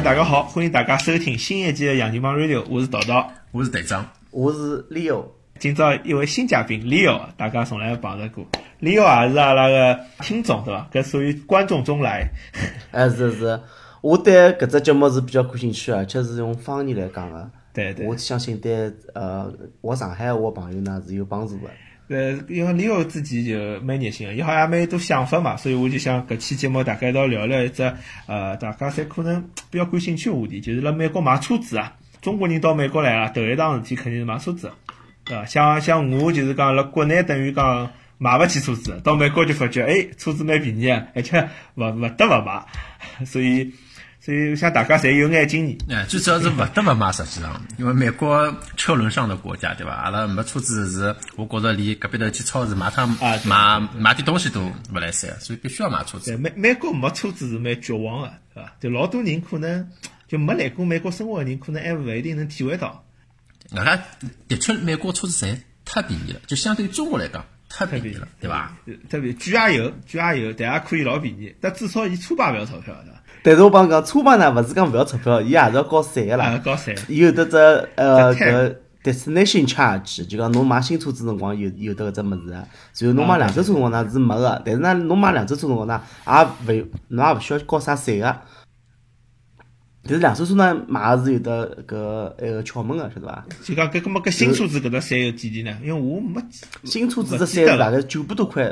友大家好，欢迎大家收听新一季的杨金帮 Radio，我是桃桃，我是队长，我是 Leo。今朝一位新嘉宾 Leo，大家从来碰着过。Leo 也是阿拉个听众对伐？搿属于观众中来。哎，是是，我对搿只节目是比较感兴趣，而且是用方言来讲个。对对。我相信对呃我上海话朋友呢是有帮助个。呃，因为 Leo 自己就蛮热心个，伊好像蛮多想法嘛，所以我就想搿期节目大概一道聊聊一只呃大家侪可能比较感兴趣个话题，就是辣美国买车子啊。中国人到美国来啊，头一桩事体肯定是买车子，对伐？像像我就是讲辣国内等于讲买勿起车子，到美国就发觉哎车子蛮便宜啊，而且勿勿得勿买，所以。所以，想大家侪有眼经验。哎，最主要是勿得勿买，实际上，因为美国车轮上的国家，对伐？阿拉没车子是，我觉着离隔壁头去超市买趟买买点东西都勿来三，所以必须要买车子。美美国没车子是蛮绝望的，对伐？就老多人可能就没来过美国生活的人，可能还勿一定能体会到。阿拉的确，美国车子侪太便宜了，就相对于中国来讲，太便宜了，对伐？特别贵也有，贵也有，但也可以老便宜。但至少伊车牌勿要钞票，对伐？但是我帮侬讲，车牌呢，勿是讲勿要钞票，伊也是要交税个啦。交税。有得只呃搿 destination charge，就讲侬买新车子辰光有有得搿只物事，然后侬买两手车辰光呢是没个，但是呢侬买两手车辰光呢也勿侬也勿需要交啥税个。但是两手车呢买个是有得搿埃个窍门个，晓得伐？就讲搿搿么搿新车子搿只税有几钿呢？因为我没新车子只税是大概九百多块，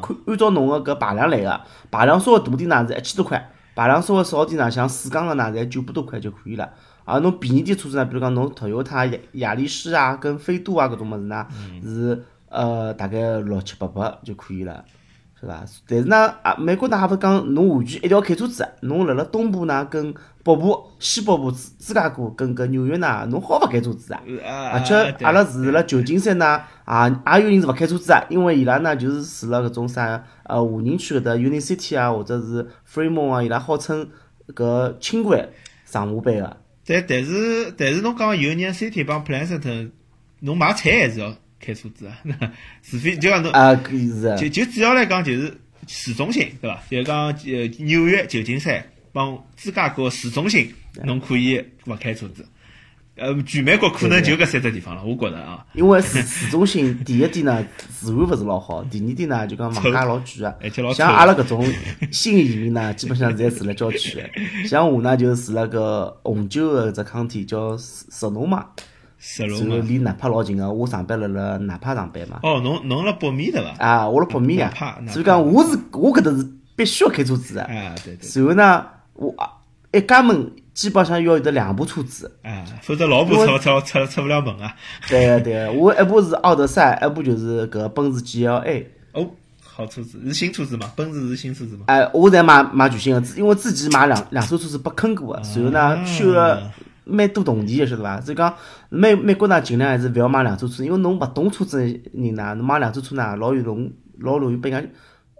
看按照侬个搿排量来个，排量稍微大点呢是一千多块。排量稍微少点呢，像四缸个呢，才九百多块就可以了。而侬便宜点车子呢，比如讲侬途优它雅雅力士啊、跟飞度啊搿种物事呢，是呃大概六七八百就可以了，是伐？但是呢，啊美国呢还勿讲侬完全一定要开车子，侬辣辣东部呢跟北部、西北部、芝芝加哥跟搿纽约呢，侬好勿开车子啊？而且阿拉住辣旧金山呢，啊也有人是勿开车子啊，因为伊拉呢就是住辣搿种啥呃华人区搿搭 Union City 啊，或者是 Fremont 啊，伊拉号称搿轻轨上下班个。但但是但是侬讲 Union City 帮 Pleasanton，侬买菜还是要开车子啊？除非就讲侬啊，可以是。就就主要来讲就是市中心，对伐？就讲呃纽约、旧金山。帮芝加哥市中心，侬可以勿开车子。呃，全美国可能就搿三只地方了，我觉着啊。因为市市中心 第一点呢，治安勿是老好；第二点呢，就讲房价老贵个。像阿拉搿种新移民呢，基本上侪住辣郊区个。像我呢，就住辣个红酒个只康体叫石农嘛，石农嘛，离纳帕老近个。我上班辣辣纳帕上班嘛。哦，侬侬辣北面对伐？啊，我辣北面啊。所以讲，我是我搿搭是必须要开车子个。啊，对对。然后呢？我一家门基本上要有得两部车子，啊，否则老婆出出出出不了门啊。对个对个，我一部是奥德赛，一部就是搿奔驰 GLA。哦，好车子，是新车子嘛？奔驰是新车子嘛？哎，我在买买全新个，因为自己买两两手车子被坑过个，然后呢修了蛮多铜钿个，晓得伐？所以讲美美国呢尽量还是勿要买两手车，因为侬勿懂车子人呢，侬买两手车呢老有容老容易被人家。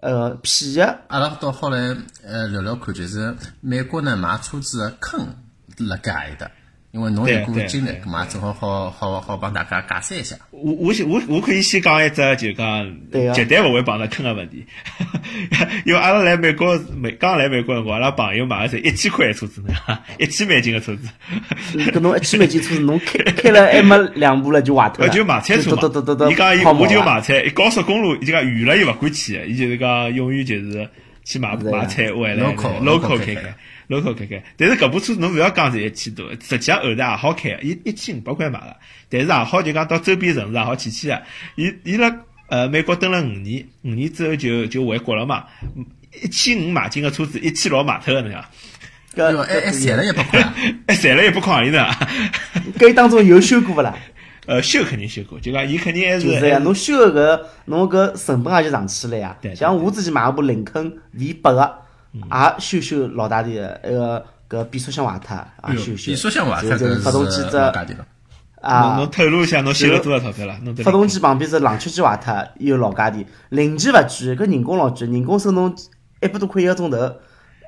呃，骗的。阿拉到后来，呃，聊聊看，就是美国呢买车子的坑辣盖的。因为侬有过经历，嘛正好好好好帮大家解释一下。我我先我我可以先讲一只，就讲绝对勿会碰到坑个问题。因为阿拉来美国美刚来美国辰光，阿拉朋友买个是一千块车子呢，一千美金个车子。搿侬一千美金车子，侬开 开了还没两步了就坏脱了。就买菜车嘛。伊讲伊我就买菜，高速公路伊就讲远了又勿敢去，伊就是讲永远就是去买买菜回来 local 开开。Local 开开，但是搿部车侬勿要讲是一千多，实际上后头也好开，一一千五百块买个，但是也好就讲到周边城市也好去去个。伊伊辣呃美国蹲了五年，五年之后就就回国了嘛。一千五买进个车子，一千六买脱个那个。搿还还赚了一百块，还 赚了一百块里呢。搿当中有修过勿啦？呃，修肯定修过，就讲伊肯定还是。就是呀，侬修个搿侬搿成本也就上去了呀。像我自己买一部林肯 V 八个。也修修老大点个，个搿变速箱坏脱，也修修。变速箱坏脱，就是发动机只啊，侬透露一下，侬修了多少钞票了？发动机旁边是冷却机坏脱，有老价钿。零件勿贵，搿人工老贵，人工收侬一百多块一个钟头。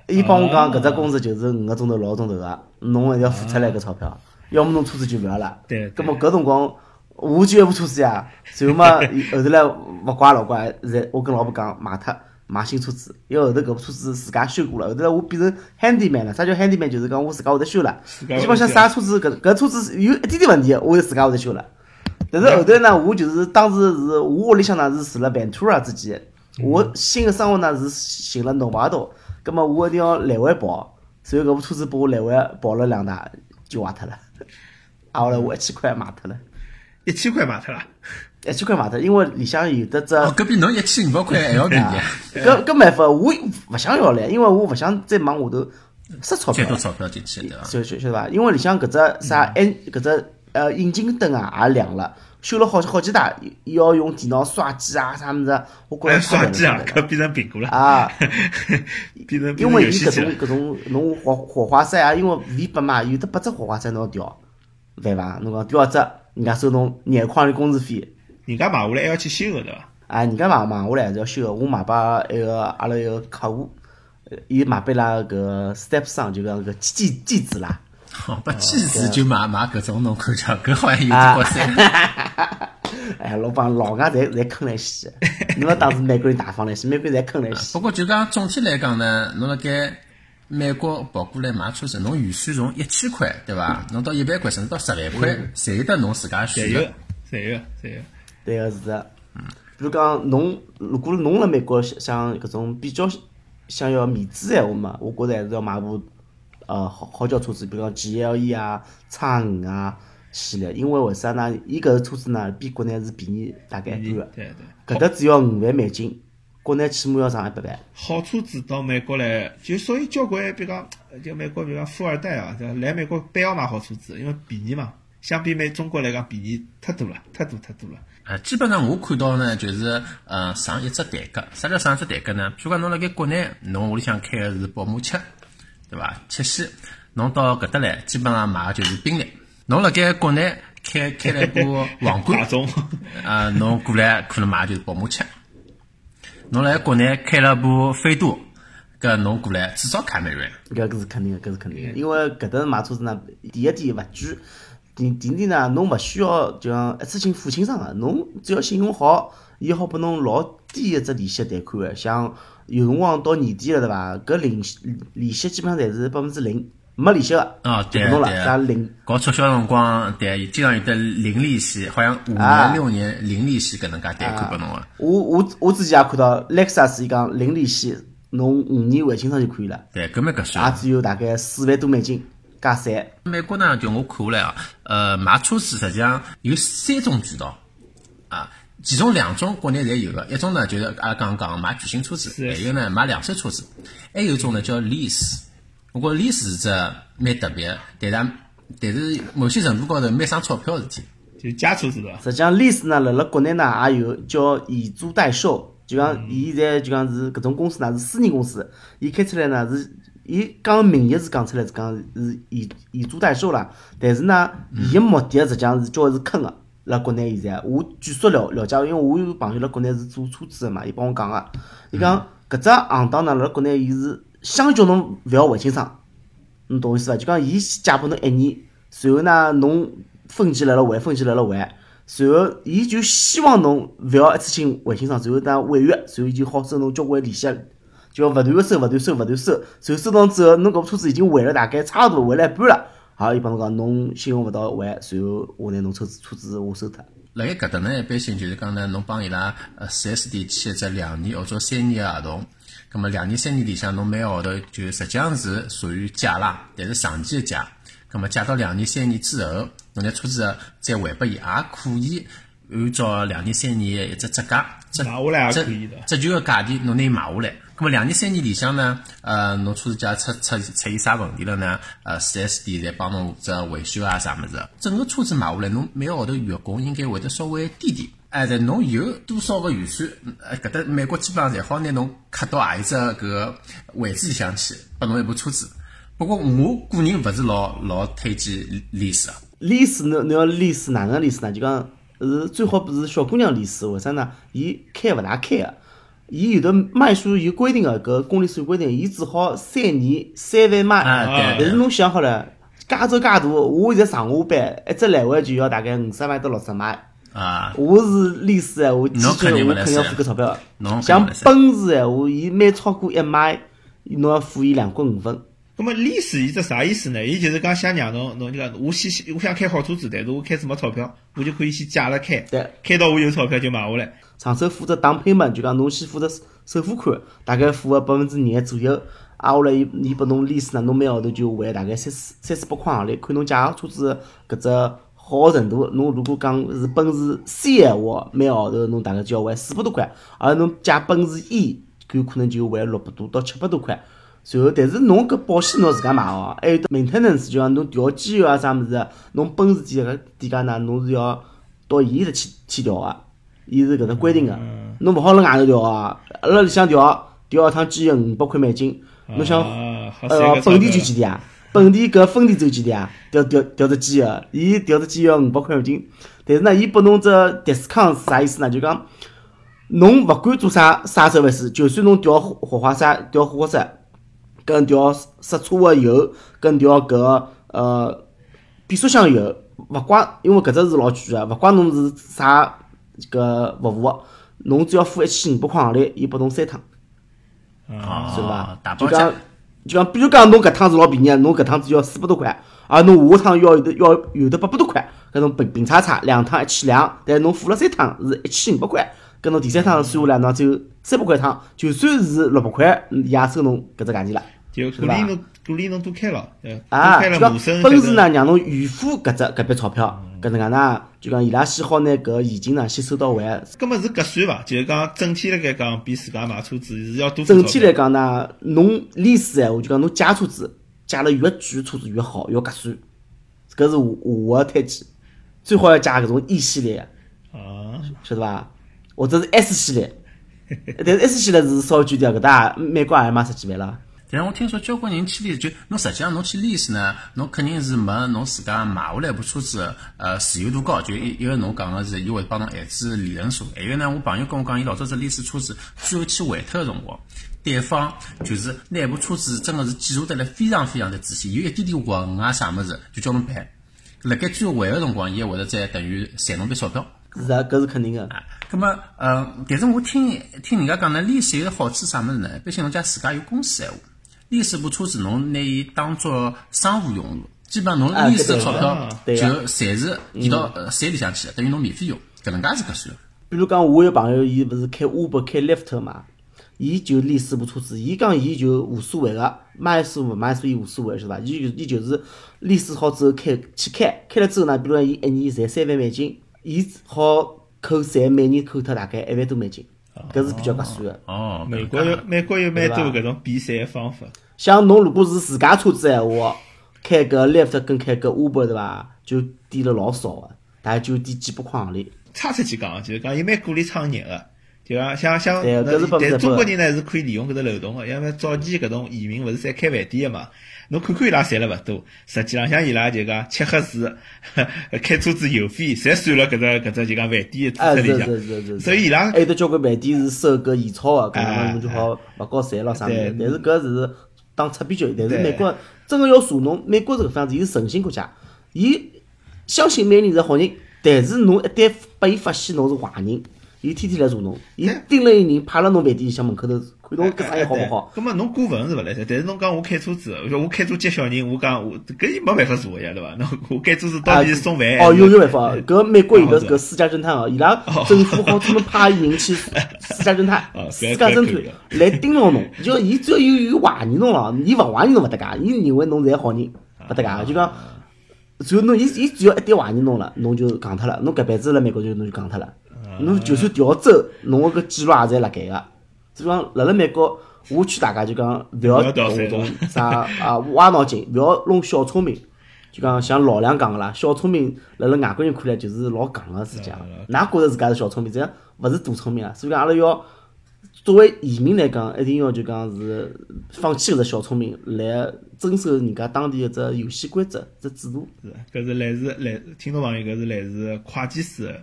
伊帮我讲，搿只工资就是五个钟头、六个钟头个，侬还要付出来搿钞票。要么侬车子就勿要了。对。搿么搿辰光，我就一部车子呀。随后嘛，后头来勿怪老怪，我跟老婆讲卖脱。买新车子，因为后头搿部车子自家修过了，后头我变成 handyman 了。啥叫 handyman？就是讲我自家会得修了。基本上啥车子搿搿车子有一点点问题，我就自家会得修了。但是后头呢，我就是当时是我屋里向呢是住了 Ventura 之间，我新的生活呢是寻了 Novato，葛末我一定要来回跑，所以搿部车子拨我来回跑了两趟就坏脱了。啊，后来我一千块卖脱了。一千块卖脱了。一千块买脱，因为里向有的只。哦，搿比侬一千五百块还要便宜。搿搿没法，我勿想要唻，因为我勿想再往下头塞钞票。再多钞票进去，对伐？晓晓晓得伐？因为里向搿只啥 N 搿只呃引擎灯啊也亮了，修了好好几台，要用电脑刷机啊啥物事，我觉着刷机啊，搿变成苹果了啊！变成因为伊搿种搿种侬火火花塞啊，因为 V 八嘛，有的八只火花塞侬要调，对伐？侬讲调一只，人家收侬廿块的工资费。人家买下来还要去修个对伐？啊，人家买买下来还是要修个。我买拨一个阿拉一个客户，伊买拨伊拉搿 step 上就讲搿机机子啦。好，把机子就买买搿种侬看叫搿好像有点过分。哎，老板老外侪侪坑来死，侬要当时美国人大方来些，美国人侪坑来死。不过就讲总体来讲呢，侬辣盖美国跑过来买车子，侬预算从一千块对伐？侬到一万块甚至到十万块，侪有得侬自家选择。侪有，侪有。对个是的，比如讲侬，如果侬辣美国想搿种比较想要面子闲话嘛，我觉着还是要买部呃好好叫车子，比如讲 GLE 啊、叉五啊系列，因为为啥呢？伊搿个车子呢比国内是便宜大概一半个，对对，搿搭只要五万美金，国内起码要上一百万。好车子到美国来，就所以交关比如讲，就美国比如讲富二代啊，来美国必要买好车子，因为便宜嘛，相比美中国来讲便宜太多了，太多太多了。呃，基本上我看到呢，就是呃上一只台阶。啥叫上一只台阶呢？比如讲侬辣盖国内，侬屋里向开个是宝马七，对伐？七系，侬到搿搭来，基本上买个就是宾利。侬辣盖国内开开了一部 皇冠，啊，侬过来可能买个就是宝马七。侬辣国内开了部飞度，搿侬过来至少凯美瑞。搿个是肯定个，搿是肯定个，因为搿搭买车子呢，第一点勿贵。第第二呢，侬勿需要就讲一次性付清爽个，侬只要信用好，伊好拨侬老低一只利息贷款个，像有辰光到年底了对伐？搿利息利息基本上侪是百分之零，没利息个。哦，对对。啥零？搞促销辰光，对，经常有得零利息，好像五年六年零利息搿能介贷款拨侬个。我我我之前也看到，Lexus 伊讲零利息，侬五年还清爽就可以了。对，搿么搿算。也只有大概四万多美金。加三。美国呢，就我看下来啊，呃，买车子实际上有三种渠道啊，其中两种国内侪有个，一种呢就是阿拉刚刚买全新车子，还有呢买两手车子，还有一种呢叫 lease。我觉 lease 是只蛮特别，但是但是某些程度高头蛮省钞票事体。就假车子伐？实际上 lease 呢，辣辣国内呢也有叫以租代售，就讲伊现在就讲是搿种公司呢是私人公司，伊开出来呢是。伊讲名义是讲出来是讲是以以租代售啦，但是呢，伊个目的实际上是叫是坑个。辣国内现在，我据说了了解，因为我有朋友辣国内是做车子个嘛，伊帮我讲个，伊讲搿只行当呢辣国内伊是想叫侬勿要还清爽，侬懂我意思伐？就讲伊先借拨侬一年，随后呢侬分期辣辣还，分期辣辣还，随后伊就希望侬勿要一次性还清爽，随后呢违约，随后就好收侬交关利息。就要勿断个收，勿断收，勿断收，收收到之后，侬搿部车子已经还了大概差勿多还了一半了，好，伊帮侬讲，侬信用勿到还，随后我拿侬车子车子我收脱。辣盖搿搭呢，一般性就是讲呢，侬帮伊拉呃四 S 店签一只两年或者三年个合同，葛末两年三年里向侬每个号头就实际上是属于借啦，但是长期个借，葛末借到两年三年之后，侬拿车子再还拨伊，也可以按照两年三年一只折价，折下来也可以的，折旧个价钿侬拿伊买下来。咁么两年三年里向呢，呃，侬车子假出出出现啥问题了呢？呃，四 S 店在帮侬这维修啊啥么子？整个车子买下来，侬每个号头月供应该会得稍微低点。哎，在侬有多少个预算？呃，搿搭美国基本上侪好拿侬卡到何一只搿位置里向去，拨侬一部车子。不过我个人勿是老老推荐 lease。lease 侬侬要历史哪能 lease 呢？就讲是最好不是小姑娘历史为啥呢？伊开勿大开个。伊有的卖书有规定个，搿公里数规定，伊只好三年三万卖。但是侬想好了，加州介大，我现在上下班，一只来回就要大概五十万到六十万。啊，我是律师闲话，坚决我肯定要付搿钞票。像奔驰闲话，伊每超过一迈，侬要付伊两角五分。咁么利是伊只啥意思呢？伊就是讲想让侬侬就讲，我先我想开好车子，但是我开始没钞票，我就可以先借了开，对，开到我有钞票就买下来。上手付只当配门，就讲侬先付只首付款，大概付个百分之廿左右，挨下来伊伊拨侬利息呢，侬每号头就还大概三四三四百块行钿，看侬借个车子搿只好程度。侬如果讲是奔驰 C 闲话，每号头侬大概就要还四百多块，而侬借奔驰 E，有可能就还六百多到七百多块。然后，但是侬搿保险侬自家买哦，还有 maintenance，就讲侬调机油啊啥物事，侬奔驰店搿店家呢，侬是要到伊搭去去调个，伊是搿能规定个，侬勿好辣外头调啊，辣里向调，调一趟机油五百块美金，侬想，呃，本地就几钿啊？本地搿分店走几钿啊？调调调只机油，伊调只机油五百块美金，但是呢，伊拨侬只 discount 是啥意思呢？就讲，侬勿管做啥啥收费事，就算侬调火花塞，调火花塞。跟调刹车个油，跟调搿呃变速箱油，勿怪，因为搿只是老贵个，勿怪侬是啥搿服务，侬只要付一千五百块行钿，伊拨侬三趟，是伐？就讲就讲，比如讲侬搿趟是老便宜，侬搿趟只要四百多块，而侬下趟要有的要有的八百多块，搿种平平叉叉两趟一千两，但侬付了三趟是一千五百块，搿侬第三趟算下来，侬只有三百块一趟，就算是六百块，也收侬搿只价钱了。就鼓励侬，鼓励侬多开了，啊，就讲奔驰呢，让侬预付搿只搿笔钞票，搿能介呢，就讲伊拉先好拿搿现金呢先收到位。搿么是合算伐？就是讲整体来讲，比自家买车子是要多。整体来讲呢，侬利息闲话，就讲侬借车子，借了越贵车子越好，要合算。搿是我我推荐，最好要借搿种 E 系列，啊，晓得伐？或者是 S 系列，但是 S 系列是稍微贵点，搿搭美国也卖十几万了。但是我听说交关人去利就侬实际上侬去利息呢，侬肯定是没侬自家买下来部车子呃自由度高。就一一个侬讲个是，伊会帮侬限制利润数。还有呢，我朋友跟我讲，伊老早子利息车子最后去还脱个辰光，对方就是那部车子真个是检查得来非常非常的仔细，有一点点纹啊啥物事就叫侬赔。辣盖最后还个辰光，伊会得再等于赚侬笔钞票。是啊，搿是肯定个。啊，葛么呃，但是我听听人家讲呢，利息有个好处啥物事呢？毕竟侬家自家有公司闲话。利息部车子，侬拿伊当做商务用途，基本上侬历史的钞票就侪是移到呃山里向去了，等于侬免费用，搿能介是搿算。比如讲，我有朋友，伊勿是开 Uber 开 Lyft 嘛，伊就利息部车子，伊讲伊就无所谓个，买数勿买数伊无所谓，是伐？伊就伊就是利息好之后开去开，开了之后呢，比如讲伊一年赚三万美金，伊好扣税，每年扣脱大概一万多美金。搿是比较合算的。哦，美国有美国有蛮多搿种比赛方法。像侬如果是自家车子闲话，开搿 lift 跟开搿 Uber 对伐？就低了老少个，大概就低几百块行钿。差出去讲，就是讲伊蛮鼓励创业个，就讲像像，但是中国人呢是可以利用搿只漏洞个，因为早期搿种移民勿是侪开饭店个嘛。侬看看伊拉赚了勿多，实际浪向伊拉就讲吃喝住，开车子油费，侪算了搿只搿只就讲饭店支出里向。所以伊拉还有得交关饭店是收搿现钞个，搿能侬就好勿交税了啥物事。但是搿是打擦边球。但是美国真个要查侬，美国是搿方子，伊是诚信国家，伊相信每个人是好人，但是侬一旦拨伊发现侬是坏人。伊天天来查侬，伊盯了一人，派了侬饭店里向门口头，看侬搿生意好勿好。葛末侬过分是勿来塞，但是侬讲我开车子，我我开车接小人，我讲我搿伊没办法查个呀，对伐？侬我开车子到底是送饭？哦，有有办法。搿美国有个搿私家侦探 哦，伊拉政府好专门派人去 私家侦探，私家侦探来盯牢侬。就伊只要有有怀疑侬了，伊勿怀疑侬勿搭界，伊认为侬是好人，勿搭界。就讲，只要侬伊伊只要一点怀疑侬了，侬就戆脱了，侬搿辈子辣美国就侬就戆脱了。侬就算调走，侬个搿记录也侪辣盖个。就讲辣辣美国，我劝大家就讲勿要动种啥啊歪脑筋，勿要弄小聪明。就讲像老梁讲个啦，小聪明辣辣外国人看来就是老戆个事体啊。㑚觉着自家是小聪明，这样勿是大聪明啊。所以讲阿拉要作为移民来讲，一定要就讲是放弃搿只小聪明，来遵守人家当地一只游戏规则、只制度。是，搿是来自来听众朋友，搿是来自会计师。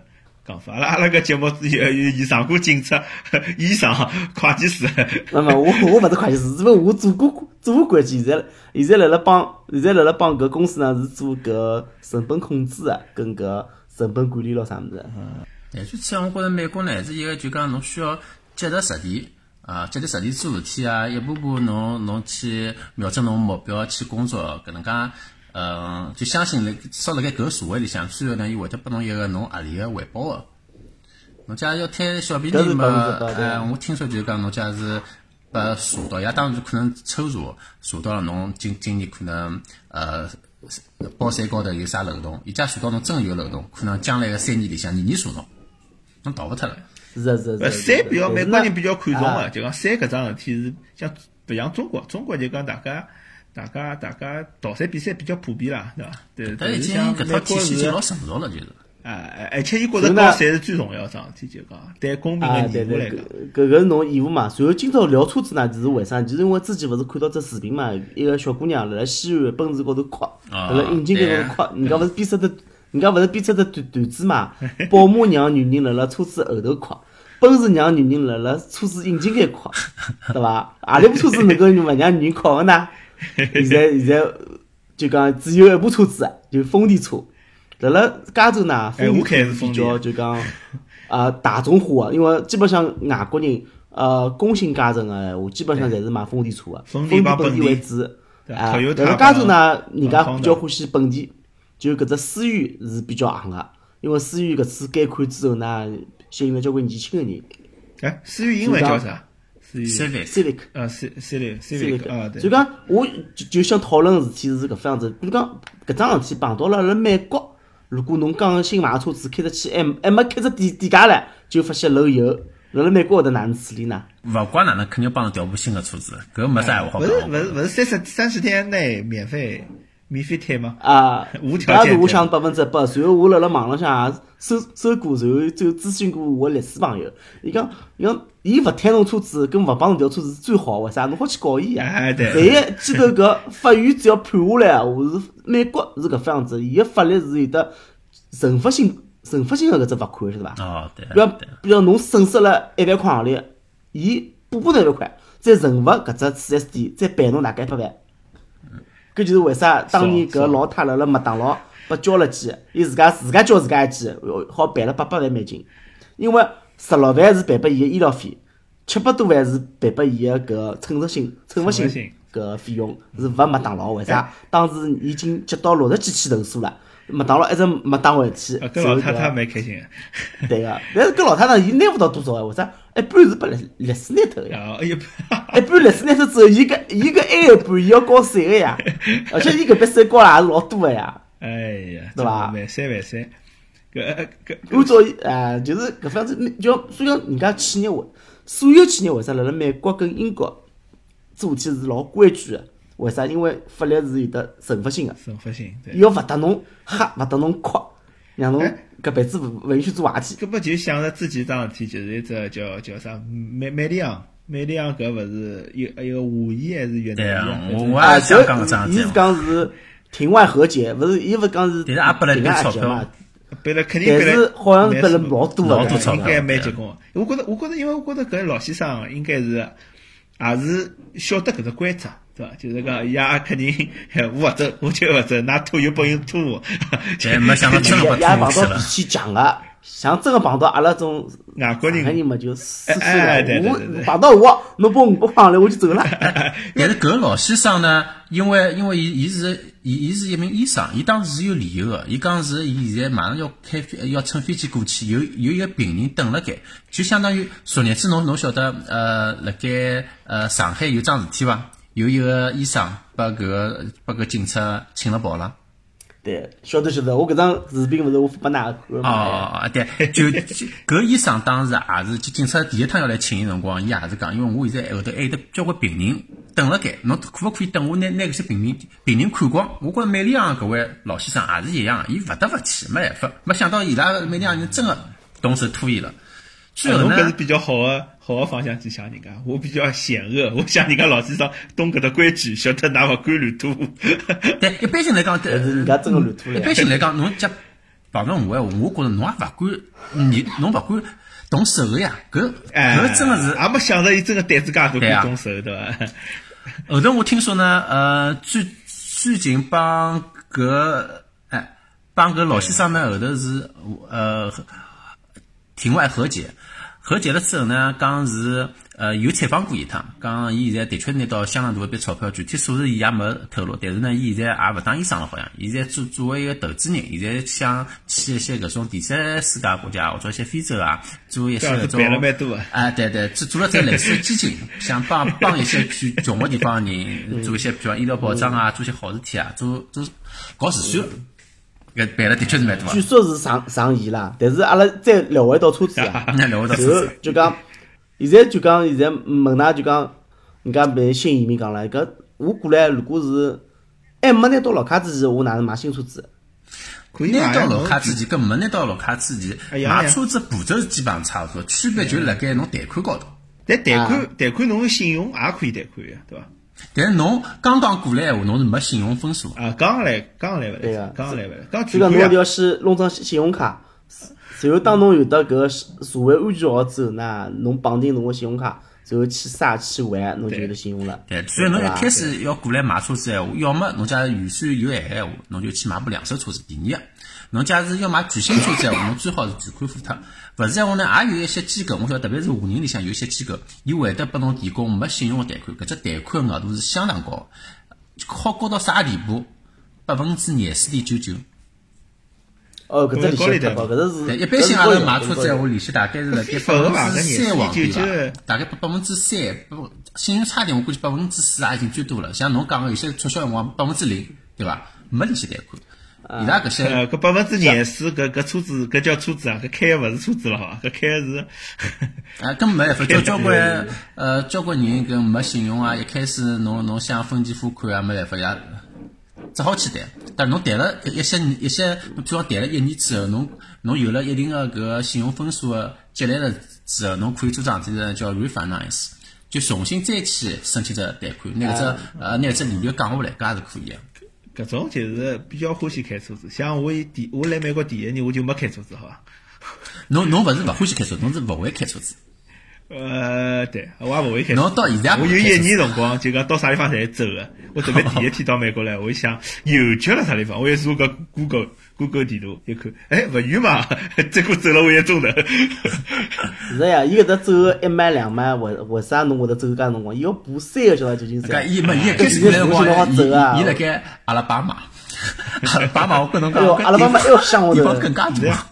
讲法，阿拉阿拉个节目有有有上过警察、医生、会计师。那么我 我勿是会计师，只不过我做过做过会计。现在现在辣辣帮现在辣辣帮搿公司呢是做搿成本控制个，跟搿成本管理咯啥物事。但就此，我觉着美国呢还是一个就讲侬需要脚踏实地啊，脚踏实地做事体啊，一步步侬侬去瞄准侬目标去工作，搿能介，呃，就相信辣烧辣盖搿个社会里向，最后呢，伊会得拨侬一个侬合理个回报个。侬假如要贪小便宜嘛，哎，我听说就是讲侬假是拨查到，也当然可能抽查，查到了侬今今年可能呃报税高头有啥漏洞，伊假查到侬真有漏洞，可能将来个三年里向年年查侬，侬逃勿脱了。是是是。呃，三比较美国人比较看重个，就讲三搿桩事体是像不像中国，中国就讲大家大家大家逃赛比赛比较普遍啦，对伐？对，但是像搿套体系已经老成熟了，就是。啊，而且伊觉着交税是最重要桩事体，就讲对公平个义务来讲。搿个是侬义务嘛？然后今朝聊车子呢，就是为啥？就是因为之前勿是看到只视频嘛，一个小姑娘辣辣西安奔驰高头哭，辣辣引擎盖高头哭，人家勿是编出只，人家勿是编出只段段子嘛？宝马让女人辣辣车子后头哭，奔驰让女人辣辣车子引擎盖哭，对伐？何里部车子能够勿让女人哭个呢？现在现在就讲只有一部车子，就丰田车。辣辣加州呢，丰田比较就讲啊大众化个，因为基本上外国人呃工薪阶层个，话，基本上侪是买丰田车个，丰田本地为主。啊，但是加州呢，人家比较欢喜本地，就搿只思域是比较行个，因为思域搿次改款之后呢，吸引了交关年轻个人。哎，思域英文叫啥？Civic，Civic，呃，Civic，Civic，啊，对。就讲我就就想讨论事体是搿副样子，比如讲搿桩事体碰到了辣美国。如果侬刚新买个车子开出去，还还没开出底底价唻，就发现漏油，辣辣美国会得哪能处理呢？勿管哪能，肯定帮侬调部新个车子，搿没啥好讲。勿是勿是勿是三十三十天内免费免费退吗？啊，无条件。是我想百分之百。随后我辣辣网浪向也搜搜过，然后就咨询过我律师朋友，伊讲伊讲伊勿退侬车子，跟勿帮侬调车子是最好，为啥？侬好去告伊呀。哎对。万一记头搿法院只要判下来，我是美国是搿副样子，伊个法律是有的。惩罚性、惩罚性个搿只罚款，晓得伐？哦，对。比方，比方侬损失了一万块行钿，伊补补侬一万块，再惩罚搿只四 S 店，再赔侬大概一百万。搿就是为啥当年搿老太辣辣麦当劳被叫了记，伊自家自家叫自家一记，好赔了八百万美金。因为十六万是赔拨伊个医疗费，七百多万是赔拨伊个搿惩罚性、惩罚性搿费用，是罚麦当劳。为啥？当时已经接到六十几起投诉了。麦当劳一直没当回去，跟老太太蛮开心对个，但是跟老太太伊拿勿到多少个，为啥？一半是拨律律师拿脱个呀。一半律师拿头之后，伊搿伊搿还一半伊要交税个呀。而且伊搿笔税交了也是老多个呀。哎呀，对伐？万三万三，搿搿按照啊，就是搿方子，就所以讲人家企业为所有企业为啥辣辣美国跟英国做事体是老规矩个。为啥？因为法律是有的惩罚性的，惩罚性，对，要罚得侬吓，罚得侬哭，让侬搿辈子勿允许做坏事。搿不就想着自己桩事体，就是一只叫叫啥美美利昂，美利昂搿勿是一一个华裔还是越南裔？我我也想讲搿桩事。伊是讲是庭外和解，勿是伊勿讲是庭外和解嘛？背了肯定背了，但是好像是背了老多老多钞票，应该蛮结棍。我觉着，我觉着，因为我觉着搿老先生应该是也是晓得搿只规则。对伐？就是讲，也肯定我勿走，我就勿走，㑚拖又不用拖我。没想到真的碰到脾气强个，像真个碰到阿拉种外国人，人嘛就死死了。我碰到我，侬把五百块来，我就走了。但是搿老先生呢，因为因为伊伊是伊伊是一名医生，伊当时是有理由个。伊讲是伊现在马上要开飞要乘飞机过去，有有一个病人等辣盖，就相当于昨日子侬侬晓得呃，辣盖呃上海有桩事体伐？有一个医生把搿个把搿警察请了跑了。对，晓得晓得，我搿张视频勿是我发拨㑚看嘛？哦，对，就 搿医生当时也是，警察第一趟要来请伊辰光，伊也是讲，因为我现在后头还有得交关病人等辣盖，侬可勿可以等我拿拿搿些病人病人看光？我觉着美丽昂搿位老先生也是一样，伊勿得勿去，没办法，没想到伊拉美丽昂人真个动手拖伊了。侬搿是比较好的好的方向去想人家，我比较险恶，我想人家老先生懂搿个规矩，晓得㑚勿管乱拖。对，一般性来讲，但是人家真个乱拖一般性来讲，侬讲碰着我闲话，我觉着侬也勿管，你侬勿管动手个呀？搿搿真个是，也没想着伊真个胆子介大，敢动手，对伐？后头我听说呢，呃，最最近帮搿。帮搿老先生呢后头是呃庭外和解。和解了之后呢，讲是呃有采访过一趟，讲伊现在的确拿到相当大一笔钞票，具体数字伊也没透露。但是呢，伊现在也勿当医生了，好像现在作作为一个投资人，现在想去一些搿种第三世界国家或者一些非洲啊，做一些搿种啊，对对，做做了这类似的基金，想帮帮一些去穷个地方人做一些比方医疗保障啊，做些好事体啊，做做搞慈善。搿办了的确是蛮多。据说是上上亿啦，但是阿拉再聊回到车子啊，聊回到车子，就讲现在就讲现在问㑚就讲，人家别新移民讲了，搿我过来如果是还没拿到绿卡之前，我哪能买新车子？拿到绿卡之前跟没拿到绿卡之前，买车子步骤基本上差勿多，区别就辣盖侬贷款高头。但贷款贷款侬个信用也可以贷款呀，对伐？但是侬刚刚过来闲话，侬是没信用分数啊！刚刚来，刚刚来勿来？刚刚来勿来？刚就讲侬要先弄张信用卡，然后当侬有得搿社会安全号之后呢，侬绑定侬个信用卡，然后去刷去玩，侬就有得信用了。对，所以侬一开始要过来买车子闲话，要么侬家预算有限闲话，侬就去买部两手车子，便宜个。侬假使要买全新车子闲话，侬最好是全款付脱。勿是闲话呢，也有一些机构，我晓得，特别是华人里向有一些机构，伊会得拨侬提供没信用个贷款，搿只贷款额度是相当高，好高到啥地步？百分之廿四点九九。哦，搿只利息高，搿只是。一般性阿拉买车子闲话，利息大概是辣盖百分之三往里伐？大概百分之三，不信用差点，我估计百分之四也已经最多了。像侬讲个有些促销辰光百分之零，对伐？没利息贷款。伊拉搿些，呃，搿百分之廿四，搿搿车子，搿叫车子啊，搿开个勿是车子了哈，搿开个是，啊，根本没办法，交交关，呃，交关人搿没信用啊，一开始侬侬想分期付款啊，没办法呀，只好去贷。但侬贷了一些一些，侬比方贷了一年之后，侬侬有了一定的搿信用分数积累了之后，侬可以做桩子叫 refinance，就重新再去申请只贷款，拿搿只呃拿搿只利率降下来，搿也是可以的。搿种就是比较欢喜开车子，像我第我来美国第一年我就没开车子，好伐？侬侬勿是勿欢喜开车，侬是勿会开车子。呃，对，我也勿会开。侬到现在，我有一年辰光，就讲到啥地方侪走个。我准备第一天到美国来，我想有脚了啥地方，我一查个 Google Google 地图一看，哎，勿远嘛，结 果走了我一钟头。是呀，伊搿搭走一迈两迈，为为啥侬会得走介辰光？伊要爬三个小时就经山。伊没伊开始来辰光，伊伊辣盖阿拉巴马，阿 拉巴马我跟侬讲，阿拉巴马还要乡下头，更加大。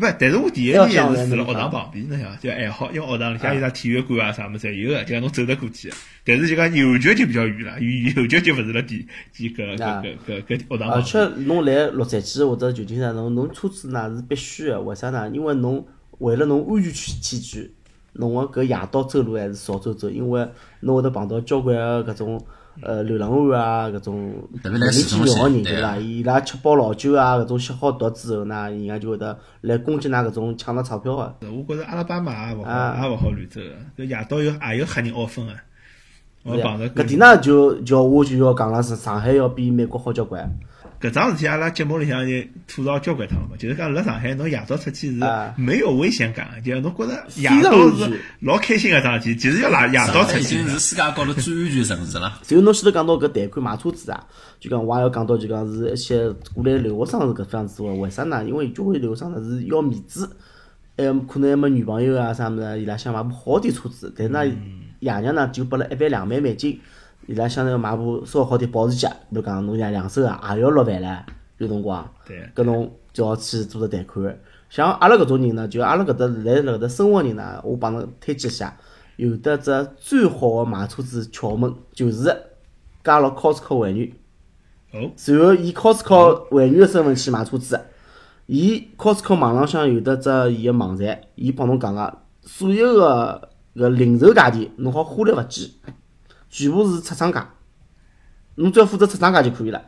对但是我第一年是住了学堂旁边，侬晓得，就还好，因为学堂里向有啥体育馆啊啥么子有个，就讲侬走得过去。但是就讲邮局就比较远了，邮邮局就勿是辣地地搿搿搿搿学堂。而且侬来洛杉矶或者旧金山，侬侬车子呢是必须的，为啥呢？因为侬为了侬安全起起居，侬个搿夜到走路还是少走走，因为侬会得碰到交关搿种。呃，流浪汉啊，搿种莫名其妙个人，对伐？伊拉吃饱老酒啊，搿种吸好毒之后呢，人家就会得来攻击㑚搿种抢㑚钞票个。我觉着阿拉巴马也勿好，也勿好乱走个。搿夜到有也有黑人恶分个。我碰着搿点呢，就叫我就要讲了，是上海要比美国好交关。搿桩事体阿拉节目里向就吐槽交关趟了嘛，就是讲辣上海侬夜到出去是没有危险感，就侬觉着夜到是老开心个桩事体，其实要夜夜到出去。已经是世界高头最安全城市了。然后侬前头讲到搿贷款买车子啊，就讲我也要讲到就讲是一些过来留学生是搿副样子个，为啥呢？因为交关留学生呢是要面子，还可能还没女朋友啊啥物事，伊拉想买部好点车子，但是呢爷娘呢就拨了一万两万美金。伊拉想着要买部稍好点保时捷，比如讲侬像两手啊，也要六万唻，有辰光。对。搿侬就要去做个贷款。像阿拉搿种人呢，就阿拉搿搭来辣搿搭生活人呢，我帮侬推荐一下，有得只最好个买车子窍门，就是加入 Costco 会员。哦。然后以 Costco 会员个身份去买车子，伊 Costco 网浪向有得只伊个网站，伊帮侬讲个所有个搿零售价钿，侬好忽略勿计。全部是出厂价，侬只要负责出厂价就可以了。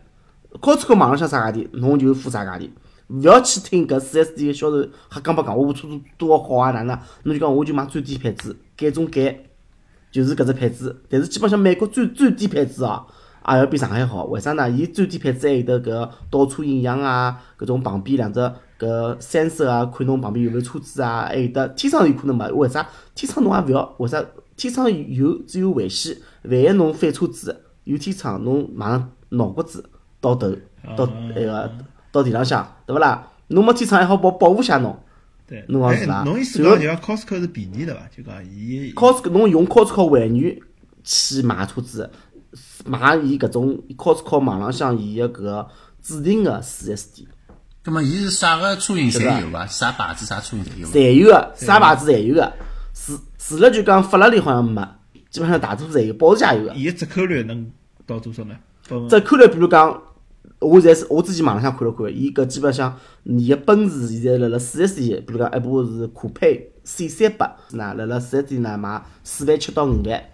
Costco 网浪向啥价钿，侬就付啥价钿。勿要去听搿四 S 店个销售瞎讲八讲，我部车子多好啊哪能？侬就讲我就买最低配置，改中改，就是搿只配置。但是基本上美国最最低配置哦，也要比上海好。为啥呢？伊最低配置还有得搿倒车影像啊，搿种旁边两只搿 sensor 啊，看侬旁边有没有车子啊，还有得天窗有可能没？为啥？天窗侬也勿要，为啥？天窗有只有危险，万一侬翻车子，有天窗侬马上脑壳子到头到那个到地浪向，对勿啦？侬没天窗还好保保护下侬。对，侬讲是伐侬意思讲就讲 Costco 是便宜的伐？就讲伊 Costco 侬用 Costco 会员去买车子，买伊搿种 Costco 网浪向伊个搿个指定个 4S 店，葛么伊是啥个车型侪有伐？啥牌子啥车型侪有伐？侪有个，啥牌子侪有个。除除了就讲法拉利好像没，基本上大多数侪有，保时捷也有个。伊个折扣率能到多少呢？折扣率比如讲，我现在是我之前网浪向看了看，伊搿基本上伊个奔驰现在辣辣四 S 店，比如讲一部是酷配 C 三百，那辣辣四 S 店呢卖四万七到五万，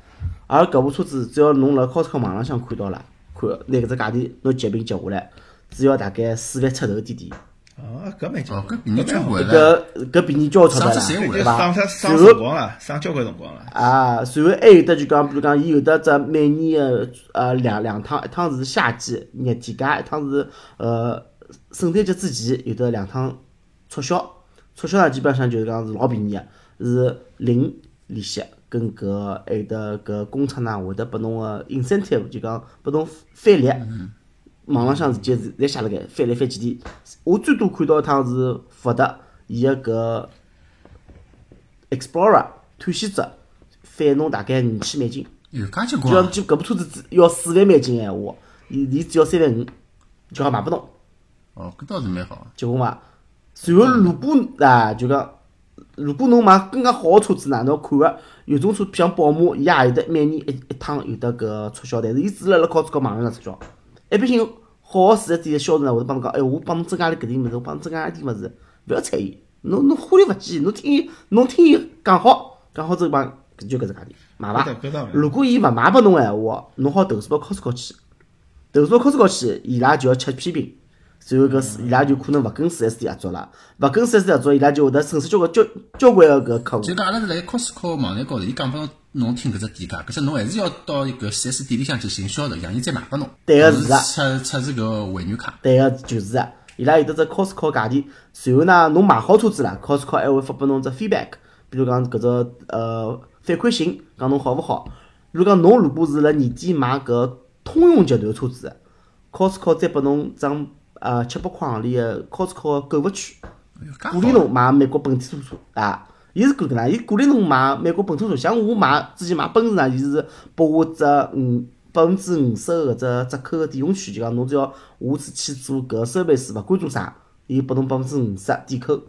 而搿部车子只要侬辣 Costco 网浪向看到了，看拿搿只价钿侬截屏截下来，只要大概四万出头点点，哦，搿蛮结哦，棍搿便宜交关。搿搿便宜交钞票了，省只三对伐？省脱省辰光了，省交关辰光了。啊，随后还有得就讲，比如讲，伊有得只每年个呃两两趟，一趟是夏季热天假，一趟是呃圣诞节之前有得两趟促销。促销呢，基本上就是讲是老便宜个，是零利息，跟搿还有得搿工厂呢会得拨侬个 incentive，就讲拨侬返利。网浪向直接是侪写辣盖，翻来翻几天。我最多看到一趟是福特伊个搿 Explorer 探险者，返侬大概五千美金。有介结就要棍啊！就搿部车子只要四万美金个闲话，伊伊只要三万五，就好卖拨侬，哦，搿倒是蛮好。结棍伐？然后如果啊，就讲如果侬买更加好个车子呢，侬看个有种车像宝马，伊也有得每年一一趟有得搿促销，但是伊只辣辣 Costco 网上促销。一般性好个四 S 店个销售呢，会得帮侬讲，哎，我帮侬增加了搿点物事，我帮侬增加一点物事，勿要睬伊，侬侬忽略勿计，侬听伊侬听伊讲好，讲好之后帮就搿只价钿买伐？如果伊勿卖拨侬个闲话，侬好投诉到 Costco 去，投诉到 Costco 去，伊拉就要吃批评。随后搿四伊拉就可能勿跟四 S 店合作了，勿跟四 S 店合作，伊拉就会得损失交关交交关个搿客户就。讲阿拉是辣 Costco 网站高头，伊讲拨侬侬听搿只店价，可是侬还是要到一个四 S 店里向去寻销售，让伊再卖拨侬。对个是的出出示搿会员卡。对个，就是啊，伊拉有得只 Costco 价钿，随后呢，侬买好车子了，Costco 还会发拨侬只 feedback，比如讲搿只呃反馈信，讲侬好勿好。如果讲侬如果是辣年底买搿通用集团车子，Costco 再拨侬张呃七八块行钿个 Costco 购物券。哎哟介鼓励侬买美国本土车啊，伊是搿能介，伊鼓励侬买美国本土车。像我买之前买奔驰呢，伊是拨我只五百分之五十个搿只折扣个抵用券，就讲侬只要下次去做搿收费时，勿管做啥，伊拨侬百分之五十抵扣，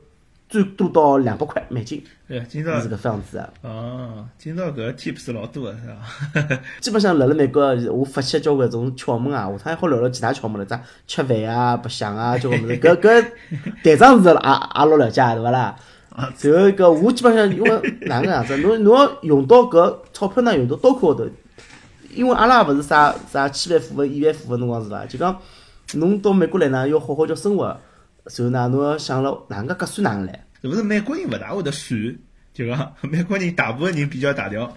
最多到两百块美金，对，今朝是搿副样子个。哦，今朝搿 tips 老多个是伐？基本上辣辣美国，我发现交关种窍门啊，下趟还好聊聊其他窍门了，咋吃饭啊、白相啊，交关物事。搿搿队长是也也老了解，对勿啦？然后搿我基本上因为哪能样子，侬侬要用到搿钞票呢，用到刀口高头，因为阿拉也勿是啥啥千万富翁、亿万富翁，侬讲是伐？就讲侬到美国来呢，要好好叫生活，然后呢，侬要想了哪能介合算哪能来。是勿是美国人勿大会得算？就讲 美国人大部分人比较大条，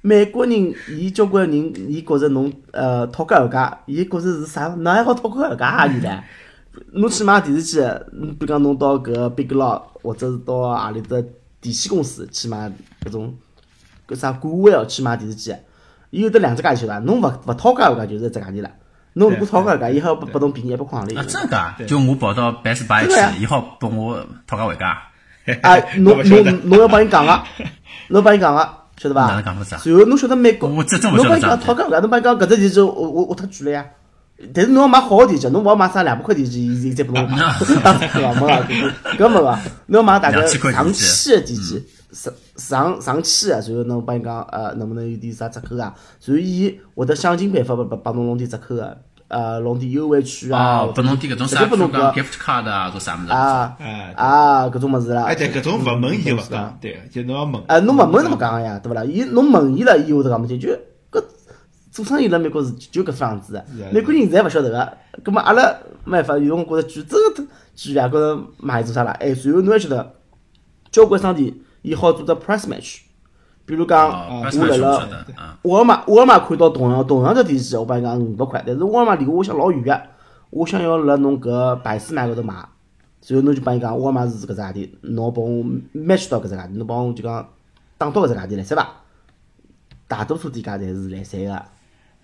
美国人，伊交关人，伊觉着侬呃讨价还价，伊觉着是啥？哪还好讨价还价啊？现在，侬去买电视机，嗯比如讲侬到搿 Big Law 或者是到何里搭电器公司去买搿种搿啥官微哦去买电视机，伊有得两只价钿晓得伐？侬勿勿讨价还价就是一只价钿了。侬如果讨价还价，伊还要拨拨侬便宜一百块行钿啊，。真的啊？就我跑到 Best Buy 去，伊好拨我讨价还价。啊，侬侬侬要帮伊讲个，侬帮伊讲个，晓得伐？哪能讲法子啊然后侬晓得美国，我这真勿侬帮伊讲讨价还价，侬帮伊讲搿只电视我我我太贵了呀。但是侬要买好个电视，侬勿要买啥两百块电视，伊伊再拨侬买，对伐？没个，搿没个，侬要买大概两千块上千个电视，上上上千个，然后侬帮伊讲呃能不能有点啥折扣啊？然后伊会得想尽办法帮帮侬弄点折扣个，呃弄点优惠券啊，哦，拨侬点搿种直啥，比如讲 gift card 啊，做啥物事？啊哎啊搿种物事啦。哎，对，搿种勿问伊勿讲，对，就侬要问。哎，侬勿问是勿讲个呀，对勿啦？伊侬问伊了，伊会得讲勿清，就搿做生意辣美国是就搿副样子是啊个，美国人侪勿晓得个。葛末阿拉没办法，有辰光觉着贵，真个贵啊！觉着买做啥啦？哎，随后侬还晓得，交关商店伊好做只 price match，比如讲哦，我不是辣辣晓得啊。沃尔玛，沃尔玛看到同样同样只电视，我帮伊讲五百块，但是沃尔玛离我想老远。个，我想要辣侬搿百思买高头买，然后侬就帮伊讲沃尔玛是搿只价钿，侬帮我 match 到搿只价钿，侬帮我就讲打到搿只价钿来三伐？大多数店家侪是来三个，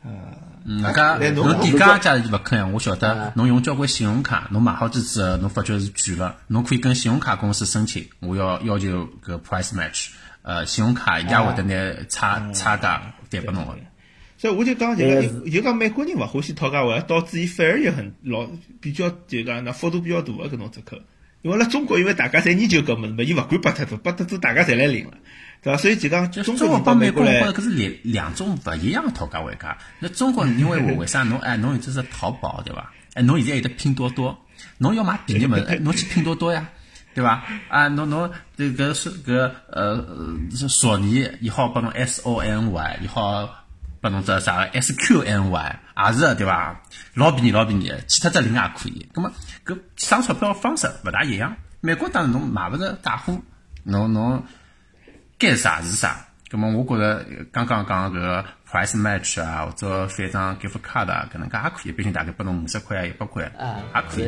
嗯，那家侬店家假如勿肯，我晓得侬用交关信用卡，侬买好子之后，侬发觉是贵了，侬可以跟信用卡公司申请，我要要求搿 price match，呃，信用卡伊也会得拿差差价返拨侬个。所以我就讲，就讲就讲美国人勿欢喜讨价还价导致伊反而有很老比较就讲那幅度比较大个搿种折扣。因为辣中国，因为大家侪研究搿物事嘛，伊勿管拨脱多，拨脱多大家侪来领了，对伐？所以就讲，中国帮美国来，搿是两两种勿一样的讨价还价。那中国因为为为啥侬哎，侬有只是淘宝对伐？哎，侬现在有得拼多多，侬要买便宜物事，侬去拼多多呀，对伐？啊，侬侬这个是搿呃索尼一号拨侬 S O N Y 一号。拨侬只啥个 SQNY 也是对伐？老便宜老便宜，其他只零也可以。葛末搿省钞票方式勿大一样。美国当然侬买勿着假货，侬侬该啥是啥。葛末我觉着刚刚讲搿个 price match 啊，或者翻张 gift card 啊，搿能介也可以。毕竟大概拨侬五十块啊、一百块，也可以。